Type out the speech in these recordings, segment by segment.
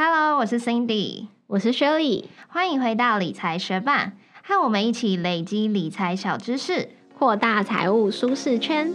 Hello，我是 Cindy，我是 Shirley，欢迎回到理财学霸，和我们一起累积理财小知识，扩大财务舒适圈。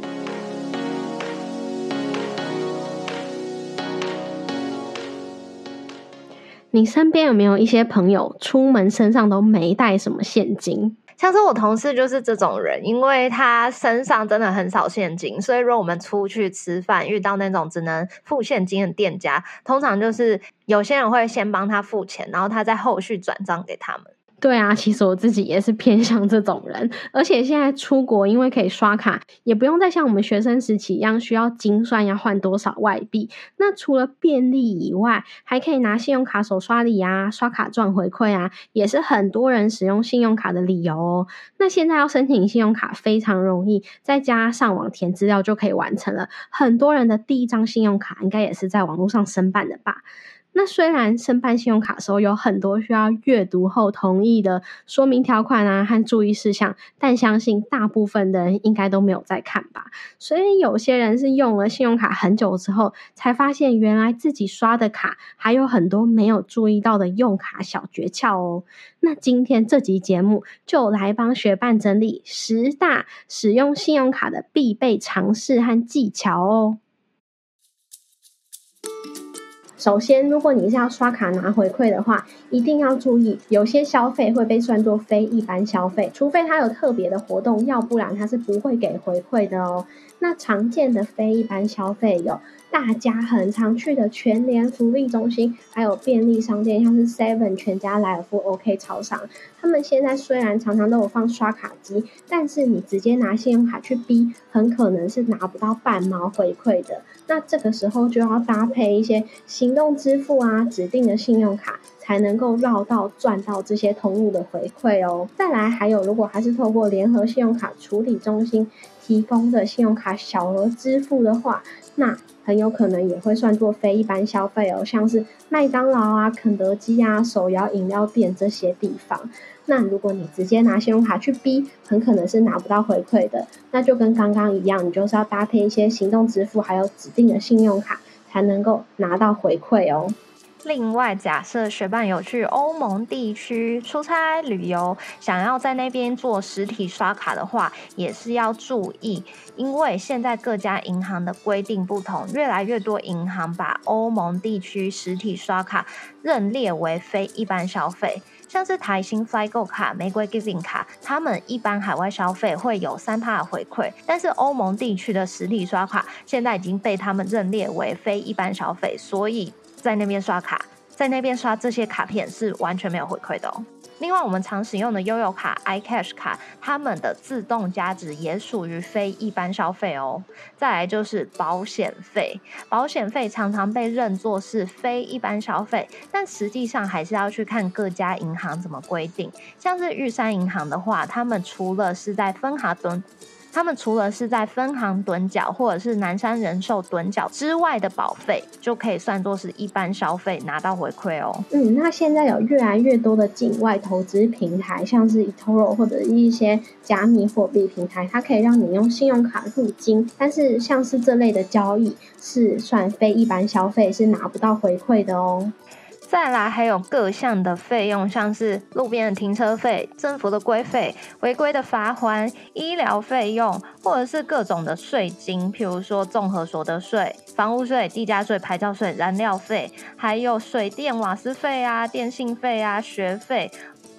你身边有没有一些朋友出门身上都没带什么现金？像是我同事就是这种人，因为他身上真的很少现金，所以如果我们出去吃饭遇到那种只能付现金的店家，通常就是有些人会先帮他付钱，然后他再后续转账给他们。对啊，其实我自己也是偏向这种人，而且现在出国，因为可以刷卡，也不用再像我们学生时期一样需要精算要换多少外币。那除了便利以外，还可以拿信用卡手刷礼啊，刷卡赚回馈啊，也是很多人使用信用卡的理由哦。那现在要申请信用卡非常容易，在家上网填资料就可以完成了。很多人的第一张信用卡应该也是在网络上申办的吧？那虽然申办信用卡的时候有很多需要阅读后同意的说明条款啊和注意事项，但相信大部分的人应该都没有在看吧。所以有些人是用了信用卡很久之后，才发现原来自己刷的卡还有很多没有注意到的用卡小诀窍哦。那今天这集节目就来帮学伴整理十大使用信用卡的必备常识和技巧哦。首先，如果你是要刷卡拿回馈的话，一定要注意，有些消费会被算作非一般消费，除非它有特别的活动，要不然它是不会给回馈的哦。那常见的非一般消费有大家很常去的全联福利中心，还有便利商店，像是 Seven、全家、莱尔富、OK 超商。他们现在虽然常常都有放刷卡机，但是你直接拿信用卡去逼，很可能是拿不到半毛回馈的。那这个时候就要搭配一些行动支付啊，指定的信用卡，才能够绕到赚到这些通路的回馈哦。再来，还有如果还是透过联合信用卡处理中心。提供的信用卡小额支付的话，那很有可能也会算作非一般消费哦，像是麦当劳啊、肯德基啊、手摇饮料店这些地方。那如果你直接拿信用卡去逼，很可能是拿不到回馈的。那就跟刚刚一样，你就是要搭配一些行动支付，还有指定的信用卡，才能够拿到回馈哦。另外，假设学伴有去欧盟地区出差旅游，想要在那边做实体刷卡的话，也是要注意，因为现在各家银行的规定不同，越来越多银行把欧盟地区实体刷卡认列为非一般消费，像是台新 Flygo 卡、玫瑰 Giving 卡，他们一般海外消费会有三趴的回馈，但是欧盟地区的实体刷卡现在已经被他们认列为非一般消费，所以。在那边刷卡，在那边刷这些卡片是完全没有回馈的哦。另外，我们常使用的悠游卡、iCash 卡，它们的自动加值也属于非一般消费哦。再来就是保险费，保险费常常被认作是非一般消费，但实际上还是要去看各家银行怎么规定。像是玉山银行的话，他们除了是在分行蹲。他们除了是在分行趸缴或者是南山人寿趸缴之外的保费，就可以算作是一般消费拿到回馈哦。嗯，那现在有越来越多的境外投资平台，像是 eToro 或者一些加密货币平台，它可以让你用信用卡入金，但是像是这类的交易是算非一般消费，是拿不到回馈的哦。再来还有各项的费用，像是路边的停车费、政府的规费、违规的罚还、医疗费用，或者是各种的税金，譬如说综合所得税、房屋税、地价税、牌照税、燃料费，还有水电瓦斯费啊、电信费啊、学费，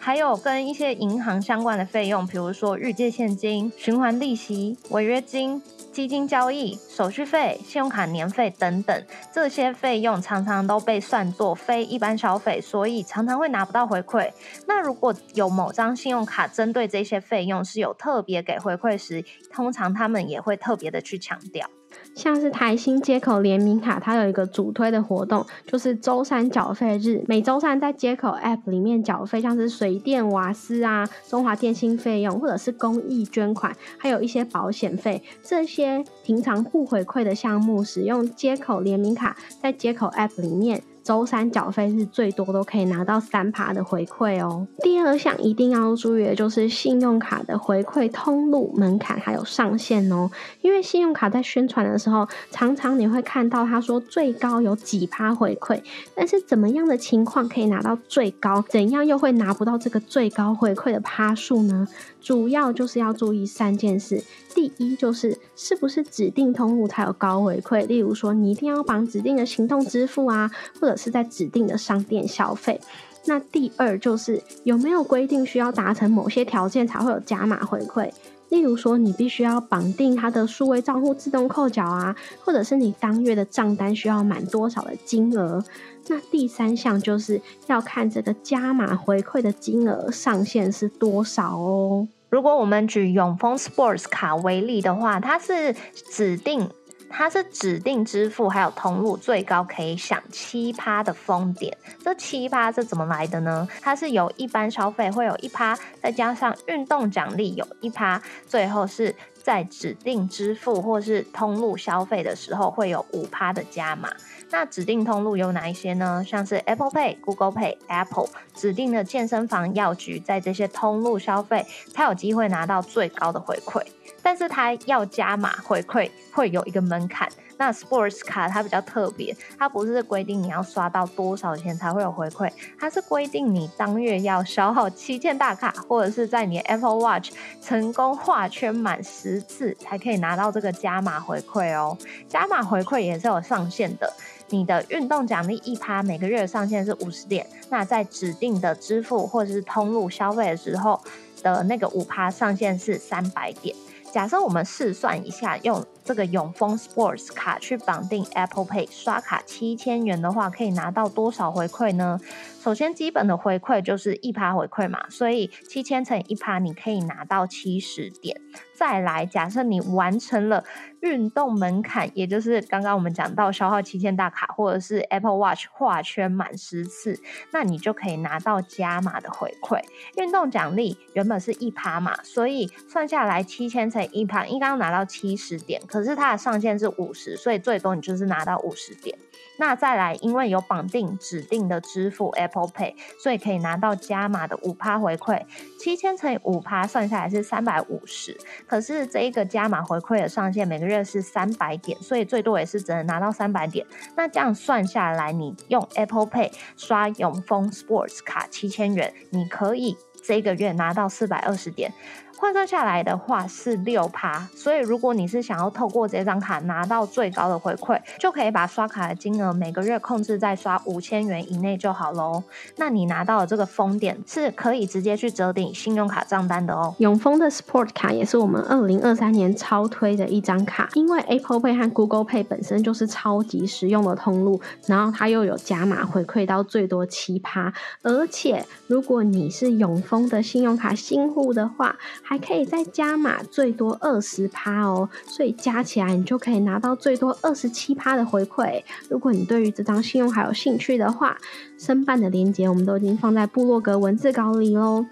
还有跟一些银行相关的费用，比如说预借现金、循环利息、违约金。基金交易、手续费、信用卡年费等等，这些费用常常都被算作非一般消费，所以常常会拿不到回馈。那如果有某张信用卡针对这些费用是有特别给回馈时，通常他们也会特别的去强调。像是台新接口联名卡，它有一个主推的活动，就是周三缴费日。每周三在接口 App 里面缴费，像是水电、瓦斯啊、中华电信费用，或者是公益捐款，还有一些保险费，这些平常不回馈的项目，使用接口联名卡在接口 App 里面。周三缴费日最多都可以拿到三趴的回馈哦。第二项一定要注意的就是信用卡的回馈通路门槛还有上限哦。因为信用卡在宣传的时候，常常你会看到他说最高有几趴回馈，但是怎么样的情况可以拿到最高？怎样又会拿不到这个最高回馈的趴数呢？主要就是要注意三件事。第一就是是不是指定通路才有高回馈，例如说你一定要绑指定的行动支付啊，或者是在指定的商店消费。那第二就是有没有规定需要达成某些条件才会有加码回馈，例如说你必须要绑定他的数位账户自动扣缴啊，或者是你当月的账单需要满多少的金额。那第三项就是要看这个加码回馈的金额上限是多少哦。如果我们举永丰 Sports 卡为例的话，它是指定，它是指定支付，还有通路最高可以享七趴的封点。这七趴是怎么来的呢？它是由一般消费会有一趴，再加上运动奖励有一趴，最后是在指定支付或是通路消费的时候会有五趴的加码。那指定通路有哪一些呢？像是 Apple Pay、Google Pay、Apple 指定的健身房、药局，在这些通路消费，才有机会拿到最高的回馈。但是它要加码回馈，会有一个门槛。那 Sports 卡它比较特别，它不是规定你要刷到多少钱才会有回馈，它是规定你当月要消耗七件大卡，或者是在你 Apple Watch 成功画圈满十次，才可以拿到这个加码回馈哦。加码回馈也是有上限的。你的运动奖励一趴，每个月上限是五十点。那在指定的支付或者是通路消费的时候的那个五趴上限是三百点。假设我们试算一下，用这个永丰 Sports 卡去绑定 Apple Pay 刷卡七千元的话，可以拿到多少回馈呢？首先，基本的回馈就是一趴回馈嘛，所以七千乘以一趴，你可以拿到七十点。再来，假设你完成了运动门槛，也就是刚刚我们讲到消耗七千大卡，或者是 Apple Watch 画圈满十次，那你就可以拿到加码的回馈。运动奖励原本是一趴嘛，所以算下来七千乘一趴，应该拿到七十点。可是它的上限是五十，所以最多你就是拿到五十点。那再来，因为有绑定指定的支付 Apple Pay，所以可以拿到加码的五趴回馈。七千乘以五趴，算下来是三百五十。可是这一个加码回馈的上限每个月是三百点，所以最多也是只能拿到三百点。那这样算下来，你用 Apple Pay 刷永丰 Sports 卡七千元，你可以这个月拿到四百二十点。换算下来的话是六趴，所以如果你是想要透过这张卡拿到最高的回馈，就可以把刷卡的金额每个月控制在刷五千元以内就好喽。那你拿到的这个封点是可以直接去折抵信用卡账单的哦。永丰的 Sport 卡也是我们二零二三年超推的一张卡，因为 Apple Pay 和 Google Pay 本身就是超级实用的通路，然后它又有加码回馈到最多七趴，而且如果你是永丰的信用卡新户的话，还可以再加码最多二十趴哦，所以加起来你就可以拿到最多二十七趴的回馈。如果你对于这张信用卡有兴趣的话，申办的链接我们都已经放在部落格文字稿里喽。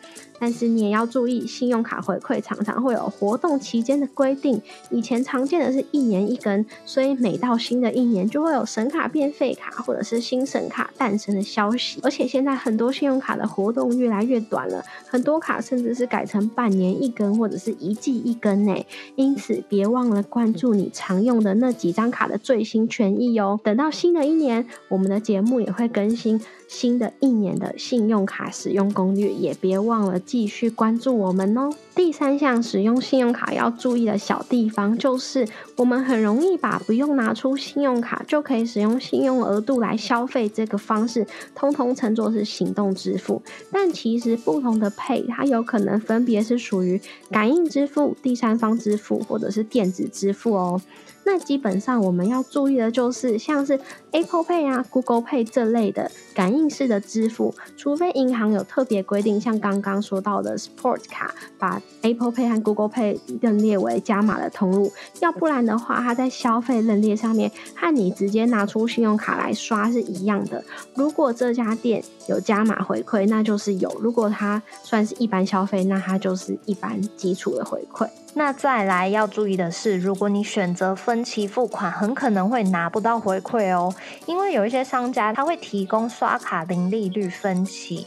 但是你也要注意，信用卡回馈常常会有活动期间的规定。以前常见的是一年一根，所以每到新的一年就会有神卡变废卡，或者是新神卡诞生的消息。而且现在很多信用卡的活动越来越短了，很多卡甚至是改成半年一根或者是一季一根呢。因此别忘了关注你常用的那几张卡的最新权益哦。等到新的一年，我们的节目也会更新。新的一年的信用卡使用攻略，也别忘了继续关注我们哦。第三项使用信用卡要注意的小地方，就是我们很容易把不用拿出信用卡就可以使用信用额度来消费这个方式，通通称作是行动支付。但其实不同的配，它有可能分别是属于感应支付、第三方支付或者是电子支付哦。那基本上我们要注意的就是，像是 Apple Pay 啊、Google Pay 这类的感应式的支付，除非银行有特别规定，像刚刚说到的 Sport 卡，把 Apple Pay 和 Google Pay 认列为加码的通路，要不然的话，它在消费认列上面和你直接拿出信用卡来刷是一样的。如果这家店有加码回馈，那就是有；如果它算是一般消费，那它就是一般基础的回馈。那再来要注意的是，如果你选择分分期付款，很可能会拿不到回馈哦，因为有一些商家他会提供刷卡零利率分期。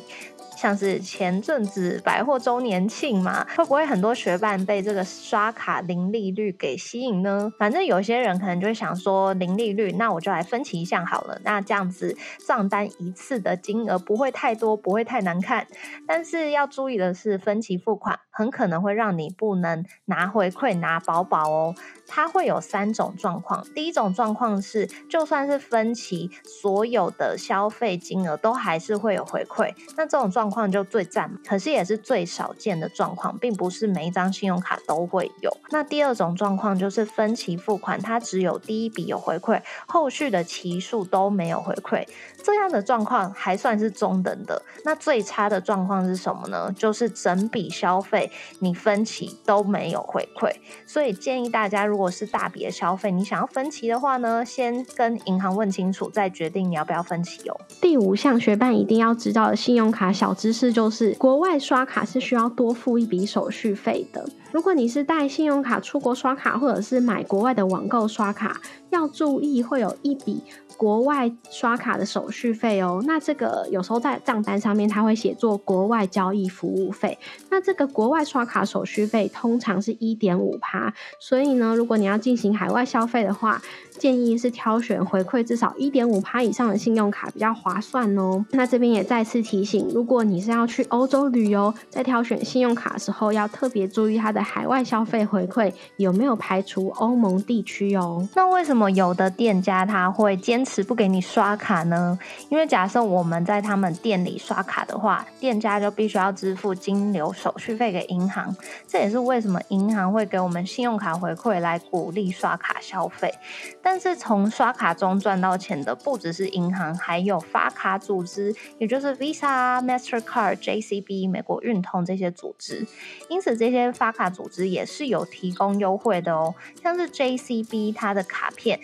像是前阵子百货周年庆嘛，会不会很多学伴被这个刷卡零利率给吸引呢？反正有些人可能就会想说零利率，那我就来分期一项好了，那这样子账单一次的金额不会太多，不会太难看。但是要注意的是，分期付款很可能会让你不能拿回馈拿饱饱哦。它会有三种状况，第一种状况是，就算是分期，所有的消费金额都还是会有回馈，那这种状况就最赞，可是也是最少见的状况，并不是每一张信用卡都会有。那第二种状况就是分期付款，它只有第一笔有回馈，后续的期数都没有回馈，这样的状况还算是中等的。那最差的状况是什么呢？就是整笔消费你分期都没有回馈，所以建议大家如如果是大笔的消费，你想要分期的话呢，先跟银行问清楚，再决定你要不要分期哦。第五项学伴一定要知道的信用卡小知识就是，国外刷卡是需要多付一笔手续费的。如果你是带信用卡出国刷卡，或者是买国外的网购刷卡，要注意会有一笔。国外刷卡的手续费哦，那这个有时候在账单上面它会写作国外交易服务费，那这个国外刷卡手续费通常是一点五趴，所以呢，如果你要进行海外消费的话，建议是挑选回馈至少一点五趴以上的信用卡比较划算哦。那这边也再次提醒，如果你是要去欧洲旅游，在挑选信用卡的时候要特别注意它的海外消费回馈有没有排除欧盟地区哦。那为什么有的店家他会坚持不给你刷卡呢？因为假设我们在他们店里刷卡的话，店家就必须要支付金流手续费给银行。这也是为什么银行会给我们信用卡回馈来鼓励刷卡消费。但是从刷卡中赚到钱的不只是银行，还有发卡组织，也就是 Visa、Mastercard、JCB、美国运通这些组织。因此，这些发卡组织也是有提供优惠的哦。像是 JCB，它的卡片。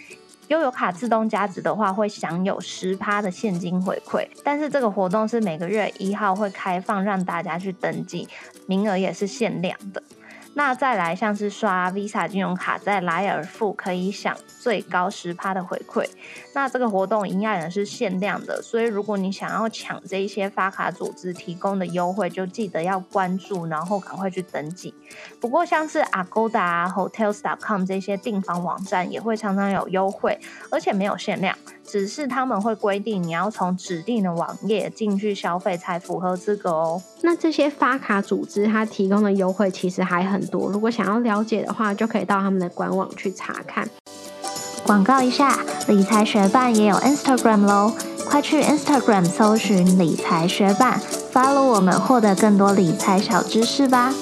悠游卡自动加值的话，会享有十趴的现金回馈，但是这个活动是每个月一号会开放让大家去登记，名额也是限量的。那再来像是刷 Visa 金融卡，在莱尔富可以享最高十趴的回馈。那这个活动营业人是限量的，所以如果你想要抢这一些发卡组织提供的优惠，就记得要关注，然后赶快去登记。不过像是 Agoda、Hotels.com 这些订房网站也会常常有优惠，而且没有限量，只是他们会规定你要从指定的网页进去消费才符合资格哦。那这些发卡组织它提供的优惠其实还很多，如果想要了解的话，就可以到他们的官网去查看。广告一下，理财学伴也有 Instagram 喽，快去 Instagram 搜寻理财学伴，follow 我们，获得更多理财小知识吧。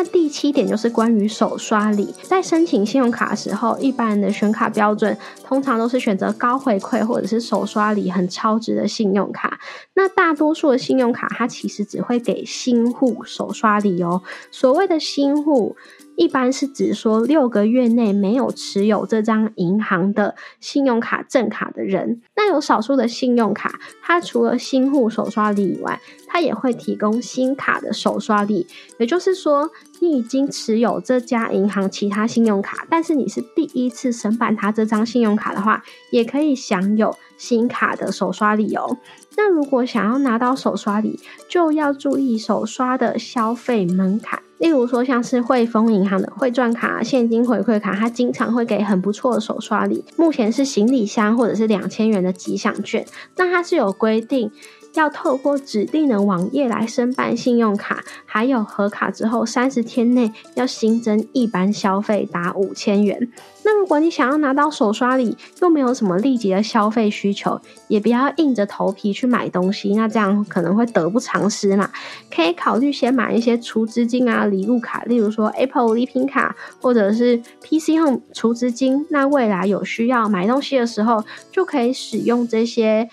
那第七点就是关于手刷礼，在申请信用卡的时候，一般人的选卡标准通常都是选择高回馈或者是手刷礼很超值的信用卡。那大多数的信用卡它其实只会给新户手刷礼哦。所谓的新户。一般是指说六个月内没有持有这张银行的信用卡正卡的人。那有少数的信用卡，它除了新户手刷礼以外，它也会提供新卡的手刷礼。也就是说，你已经持有这家银行其他信用卡，但是你是第一次申办它这张信用卡的话，也可以享有新卡的手刷礼哦。那如果想要拿到手刷礼，就要注意手刷的消费门槛。例如说，像是汇丰银行的汇赚卡、现金回馈卡，它经常会给很不错的手刷礼。目前是行李箱或者是两千元的吉祥券。那它是有规定，要透过指定的网页来申办信用卡，还有核卡之后三十天内要新增一般消费达五千元。那如果你想要拿到手刷礼，又没有什么立即的消费需求，也不要硬着头皮去买东西，那这样可能会得不偿失嘛。可以考虑先买一些储资金啊、礼物卡，例如说 Apple 礼品卡，或者是 PC Home 储资金。那未来有需要买东西的时候，就可以使用这些。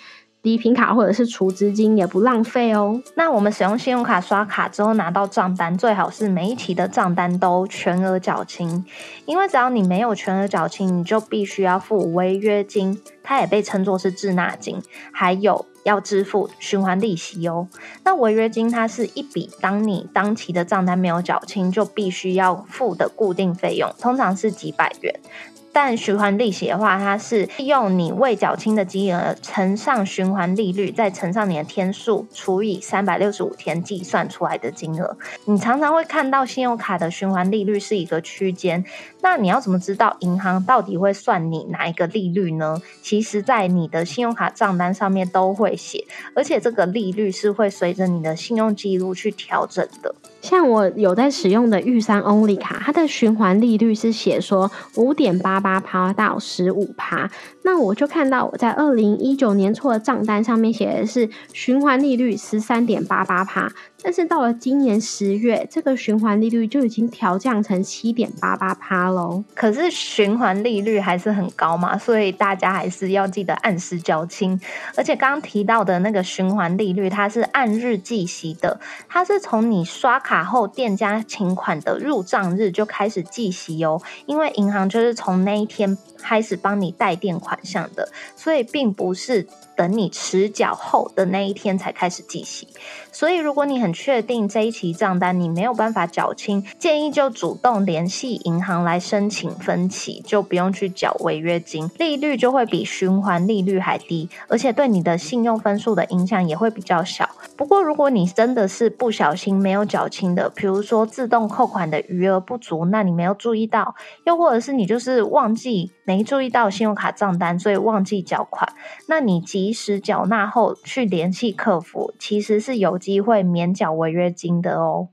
礼品卡或者是储资金也不浪费哦。那我们使用信用卡刷卡之后拿到账单，最好是每一期的账单都全额缴清，因为只要你没有全额缴清，你就必须要付违约金，它也被称作是滞纳金，还有要支付循环利息哦。那违约金它是一笔当你当期的账单没有缴清就必须要付的固定费用，通常是几百元。但循环利息的话，它是用你未缴清的金额乘上循环利率，再乘上你的天数除以三百六十五天计算出来的金额。你常常会看到信用卡的循环利率是一个区间，那你要怎么知道银行到底会算你哪一个利率呢？其实，在你的信用卡账单上面都会写，而且这个利率是会随着你的信用记录去调整的。像我有在使用的玉山 Only 卡，它的循环利率是写说五点八八趴到十五趴，那我就看到我在二零一九年初的账单上面写的是循环利率十三点八八趴。但是到了今年十月，这个循环利率就已经调降成七点八八趴喽。可是循环利率还是很高嘛，所以大家还是要记得按时缴清。而且刚刚提到的那个循环利率，它是按日计息的，它是从你刷卡后店家请款的入账日就开始计息哦。因为银行就是从那一天开始帮你代垫款项的，所以并不是。等你持缴后的那一天才开始计息，所以如果你很确定这一期账单你没有办法缴清，建议就主动联系银行来申请分期，就不用去缴违约金，利率就会比循环利率还低，而且对你的信用分数的影响也会比较小。不过如果你真的是不小心没有缴清的，比如说自动扣款的余额不足，那你没有注意到，又或者是你就是忘记没注意到信用卡账单，所以忘记缴款，那你及时缴纳后去联系客服，其实是有机会免缴违约金的哦。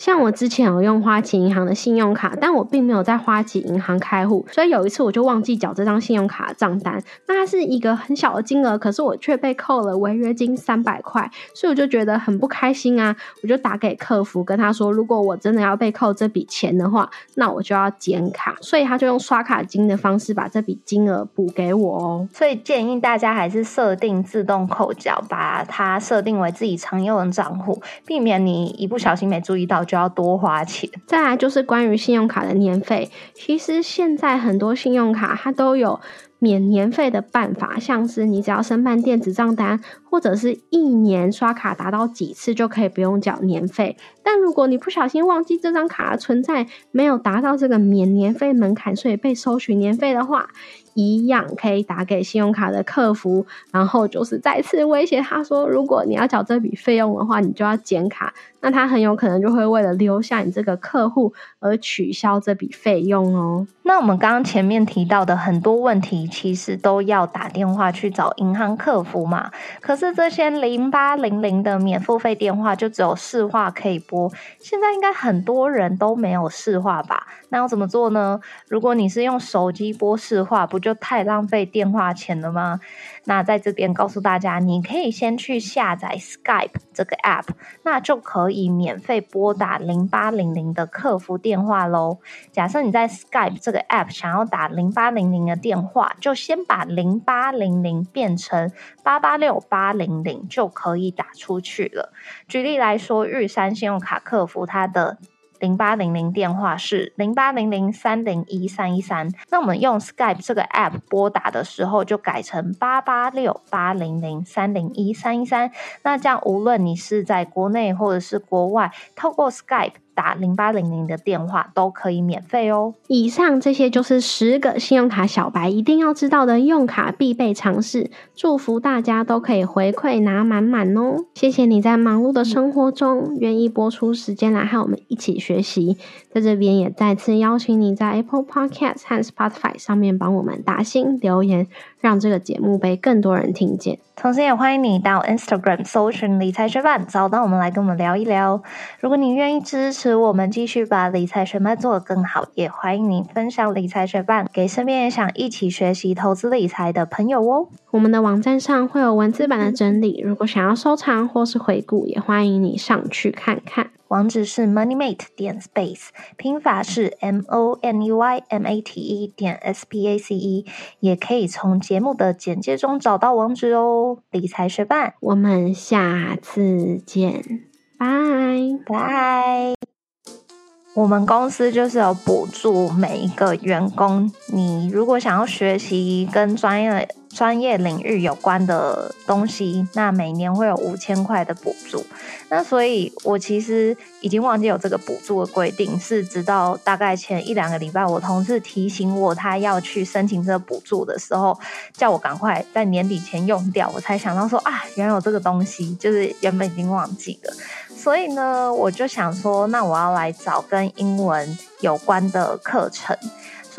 像我之前有用花旗银行的信用卡，但我并没有在花旗银行开户，所以有一次我就忘记缴这张信用卡账单。那它是一个很小的金额，可是我却被扣了违约金三百块，所以我就觉得很不开心啊！我就打给客服，跟他说，如果我真的要被扣这笔钱的话，那我就要减卡。所以他就用刷卡金的方式把这笔金额补给我哦。所以建议大家还是设定自动扣缴，把它设定为自己常用的账户，避免你一不小心没注意到。就要多花钱。再来就是关于信用卡的年费，其实现在很多信用卡它都有免年费的办法，像是你只要申办电子账单，或者是一年刷卡达到几次就可以不用缴年费。但如果你不小心忘记这张卡的存在，没有达到这个免年费门槛，所以被收取年费的话，一样可以打给信用卡的客服，然后就是再次威胁他说，如果你要缴这笔费用的话，你就要减卡。那他很有可能就会为了留下你这个客户而取消这笔费用哦。那我们刚刚前面提到的很多问题，其实都要打电话去找银行客服嘛。可是这些零八零零的免付费电话就只有市话可以拨，现在应该很多人都没有市话吧？那要怎么做呢？如果你是用手机拨市话，不就太浪费电话钱了吗？那在这边告诉大家，你可以先去下载 Skype 这个 app，那就可以免费拨打零八零零的客服电话喽。假设你在 Skype 这个 app 想要打零八零零的电话，就先把零八零零变成八八六八零零，就可以打出去了。举例来说，玉山信用卡客服它的。零八零零电话是零八零零三零一三一三，那我们用 Skype 这个 App 拨打的时候，就改成八八六八零零三零一三一三。那这样，无论你是在国内或者是国外，透过 Skype。打零八零零的电话都可以免费哦。以上这些就是十个信用卡小白一定要知道的用卡必备常识。祝福大家都可以回馈拿满满哦！谢谢你在忙碌的生活中愿意播出时间来和我们一起学习。在这边也再次邀请你在 Apple Podcast 和 Spotify 上面帮我们打新留言，让这个节目被更多人听见。同时也欢迎你到 Instagram 搜寻理财学伴，找到我们来跟我们聊一聊。如果你愿意支持我们继续把理财学伴做得更好，也欢迎你分享理财学伴给身边也想一起学习投资理财的朋友哦。我们的网站上会有文字版的整理，如果想要收藏或是回顾，也欢迎你上去看看。网址是 moneymate 点 space，拼法是 m o n e y m a t e 点 s p a c e，也可以从节目的简介中找到网址哦。理财学伴，我们下次见，拜拜。我们公司就是有补助每一个员工，你如果想要学习跟专业专业领域有关的东西，那每年会有五千块的补助。那所以，我其实已经忘记有这个补助的规定，是直到大概前一两个礼拜，我同事提醒我他要去申请这个补助的时候，叫我赶快在年底前用掉，我才想到说啊，原来有这个东西，就是原本已经忘记了。所以呢，我就想说，那我要来找跟英文有关的课程。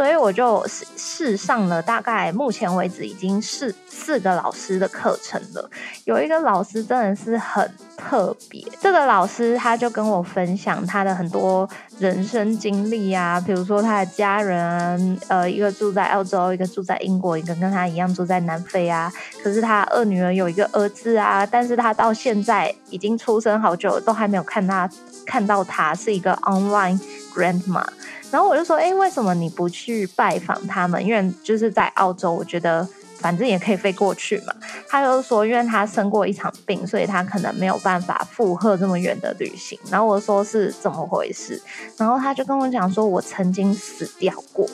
所以我就试试上了，大概目前为止已经是四个老师的课程了。有一个老师真的是很特别，这个老师他就跟我分享他的很多人生经历啊，比如说他的家人，呃，一个住在澳洲，一个住在英国，一个跟他一样住在南非啊。可是他二女儿有一个儿子啊，但是他到现在已经出生好久，都还没有看他看到他是一个 online grandma。然后我就说，哎，为什么你不去拜访他们？因为就是在澳洲，我觉得反正也可以飞过去嘛。他就说，因为他生过一场病，所以他可能没有办法负荷这么远的旅行。然后我说是怎么回事？然后他就跟我讲说，我曾经死掉过。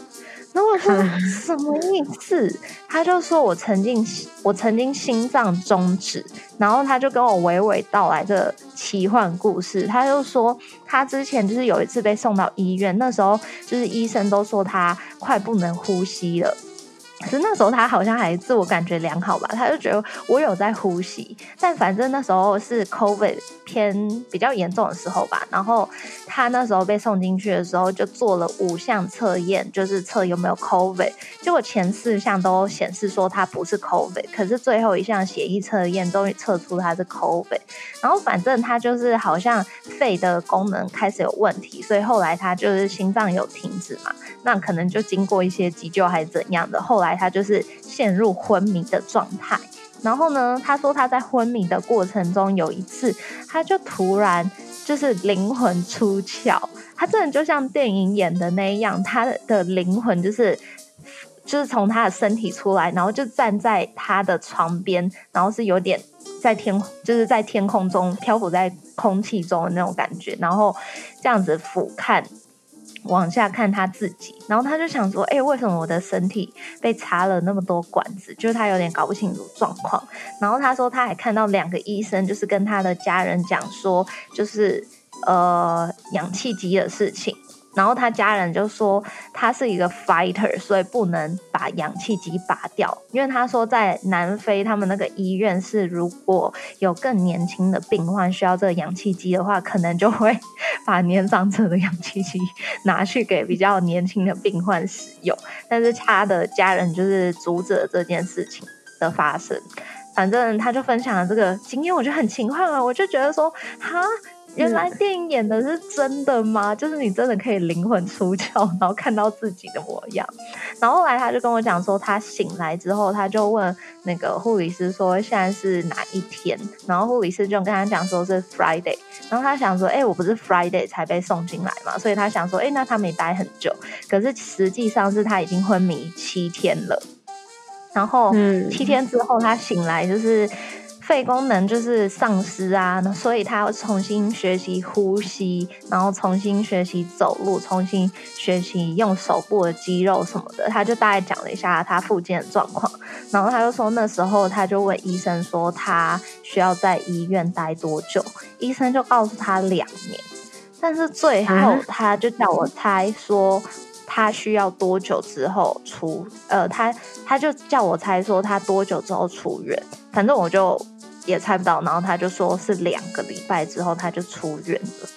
然后我说 什么意思？他就说我曾经我曾经心脏终止，然后他就跟我娓娓道来这奇幻故事。他就说他之前就是有一次被送到医院，那时候就是医生都说他快不能呼吸了。可是那时候他好像还自我感觉良好吧，他就觉得我有在呼吸，但反正那时候是 COVID 偏比较严重的时候吧。然后他那时候被送进去的时候，就做了五项测验，就是测有没有 COVID。结果前四项都显示说他不是 COVID，可是最后一项血液测验终于测出他是 COVID。然后反正他就是好像肺的功能开始有问题，所以后来他就是心脏有停止嘛，那可能就经过一些急救还是怎样的，后来。来他就是陷入昏迷的状态，然后呢，他说他在昏迷的过程中有一次，他就突然就是灵魂出窍，他真的就像电影演的那样，他的灵魂就是就是从他的身体出来，然后就站在他的床边，然后是有点在天就是在天空中漂浮在空气中的那种感觉，然后这样子俯瞰。往下看他自己，然后他就想说：“哎，为什么我的身体被插了那么多管子？”就是他有点搞不清楚状况。然后他说他还看到两个医生，就是跟他的家人讲说，就是呃氧气机的事情。然后他家人就说他是一个 fighter，所以不能把氧气机拔掉。因为他说在南非，他们那个医院是如果有更年轻的病患需要这个氧气机的话，可能就会把年长者的氧气机拿去给比较年轻的病患使用。但是他的家人就是阻止了这件事情的发生。反正他就分享了这个经验，我就很情况啊，我就觉得说哈。原来电影演的是真的吗？就是你真的可以灵魂出窍，然后看到自己的模样。然后后来他就跟我讲说，他醒来之后，他就问那个护理师说现在是哪一天？然后护理师就跟他讲说是 Friday。然后他想说，哎，我不是 Friday 才被送进来嘛，所以他想说，哎，那他没待很久。可是实际上是他已经昏迷七天了。然后七天之后他醒来就是。肺功能就是丧失啊，所以他要重新学习呼吸，然后重新学习走路，重新学习用手部的肌肉什么的。他就大概讲了一下他附近的状况，然后他就说那时候他就问医生说他需要在医院待多久，医生就告诉他两年，但是最后他就叫我猜说他需要多久之后出，呃，他他就叫我猜说他多久之后出院，反正我就。也猜不到，然后他就说是两个礼拜之后他就出院了。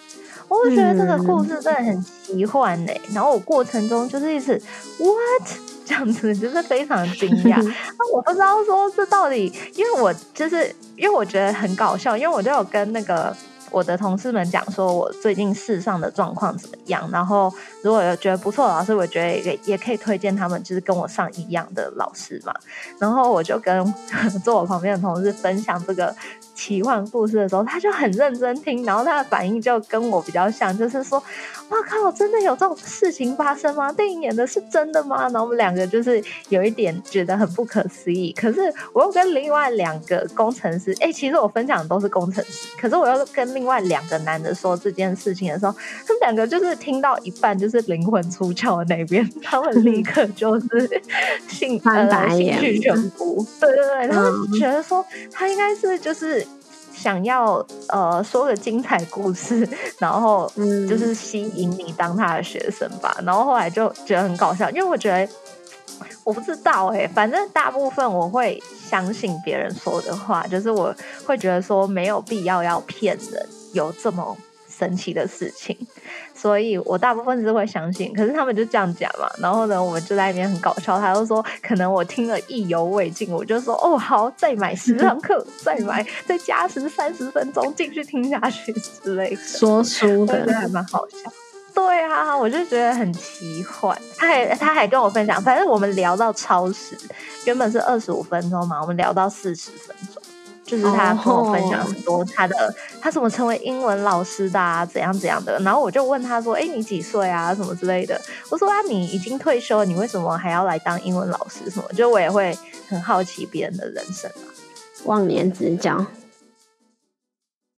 我就觉得这个故事真的很奇幻呢。然后我过程中就是一直 what 这样子，就是非常惊讶。那 我不知道说这到底，因为我就是因为我觉得很搞笑，因为我就有跟那个。我的同事们讲说，我最近世上的状况怎么样？然后如果有觉得不错的老师，我觉得也也可以推荐他们，就是跟我上一样的老师嘛。然后我就跟 坐我旁边的同事分享这个奇幻故事的时候，他就很认真听，然后他的反应就跟我比较像，就是说哇靠，真的有这种事情发生吗？电影演的是真的吗？然后我们两个就是有一点觉得很不可思议。可是我又跟另外两个工程师，哎，其实我分享的都是工程师，可是我又跟另外两个男的说这件事情的时候，他们两个就是听到一半就是灵魂出窍的那边，他们立刻就是兴呃兴趣全无。对对对，他们觉得说他应该是就是。想要呃说个精彩故事，然后就是吸引你当他的学生吧。然后后来就觉得很搞笑，因为我觉得我不知道哎，反正大部分我会相信别人说的话，就是我会觉得说没有必要要骗人，有这么。神奇的事情，所以我大部分是会相信。可是他们就这样讲嘛，然后呢，我们就在那边很搞笑。他就说，可能我听了意犹未尽，我就说，哦，好，再买十堂课，再买，再加时三十分钟继续听下去之类的。说书的还蛮好笑。对啊，我就觉得很奇幻。他还他还跟我分享，反正我们聊到超时，原本是二十五分钟嘛，我们聊到四十分钟。就是他跟我分享很多他的他怎么成为英文老师的啊，怎样怎样的。然后我就问他说：“哎，你几岁啊？什么之类的。”我说：“啊，你已经退休了，你为什么还要来当英文老师？什么？”就我也会很好奇别人的人生啊。忘年之交。